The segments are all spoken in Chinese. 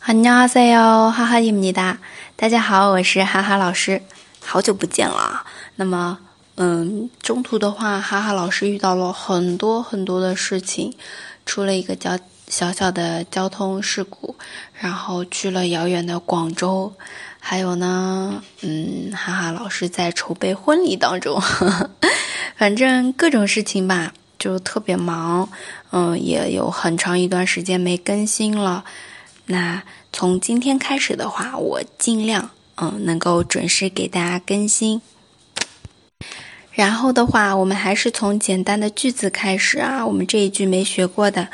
안녕하세요哈哈입니다大家好，我是哈哈老师，好久不见了。那么，嗯，中途的话，哈哈老师遇到了很多很多的事情，出了一个交小小的交通事故，然后去了遥远的广州，还有呢，嗯，哈哈老师在筹备婚礼当中，反正各种事情吧，就特别忙，嗯，也有很长一段时间没更新了。 那从今天开始的话，我尽量嗯能够准时给大家更新。然后的话，我们还是从简单的句子开始啊。我们这一句没学过的，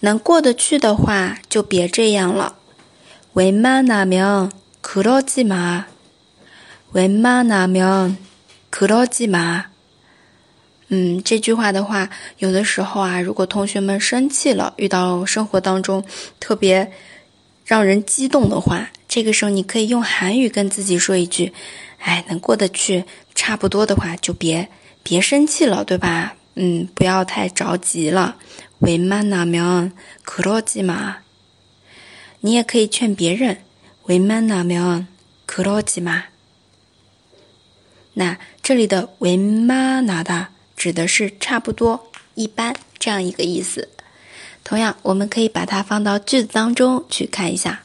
能过得去的话就别这样了。웬만하면그러지 마。 웬만하면그러지 마。 嗯，这句话的话，有的时候啊，如果同学们生气了，遇到生活当中特别。 让人激动的话，这个时候你可以用韩语跟自己说一句：“哎，能过得去，差不多的话就别别生气了，对吧？嗯，不要太着急了。”为만나면그러지 마。 你也可以劝别人：“为만나면그러지 마。 那这里的为만나다指的是差不多、一般这样一个意思。 同样，我们可以把它放到句子当中去看一下。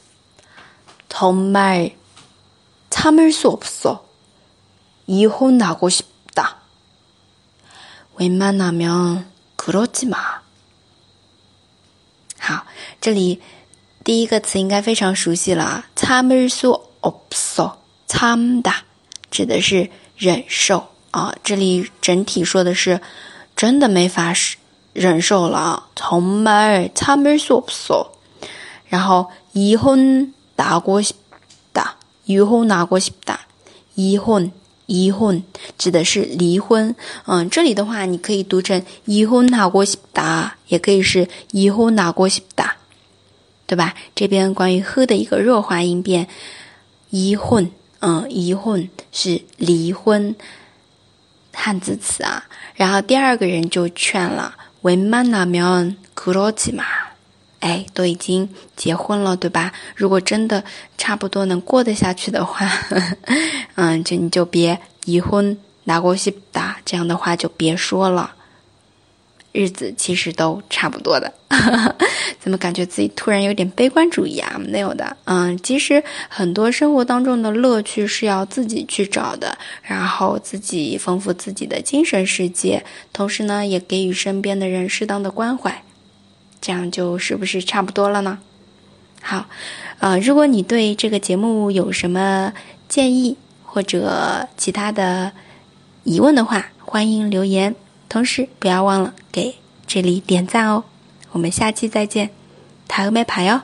정말참을수없어이혼하고싶다웬만하면그러지 마。 好，这里第一个词应该非常熟悉了。참을수없어참다指的是忍受啊，这里整体说的是真的没法使。 忍受了，从말참을수없어然后이혼나고싶다이혼나고싶다이혼이혼指的是离婚。嗯，这里的话你可以读成이혼나고싶다也可以是이혼나고싶다对吧？这边关于呵的一个弱化音变，이혼嗯，이혼是离婚汉字词啊。然后第二个人就劝了。 为만나면그러지 마， 哎，都已经结婚了，对吧？如果真的差不多能过得下去的话，嗯，就你就别离婚拿过去打，这样的话就别说了。 日子其实都差不多的，怎么感觉自己突然有点悲观主义啊？没有的，嗯，其实很多生活当中的乐趣是要自己去找的，然后自己丰富自己的精神世界，同时呢，也给予身边的人适当的关怀，这样就是不是差不多了呢？好，呃，如果你对这个节目有什么建议或者其他的疑问的话，欢迎留言。同时，不要忘了给这里点赞哦！我们下期再见，塔和没牌哟。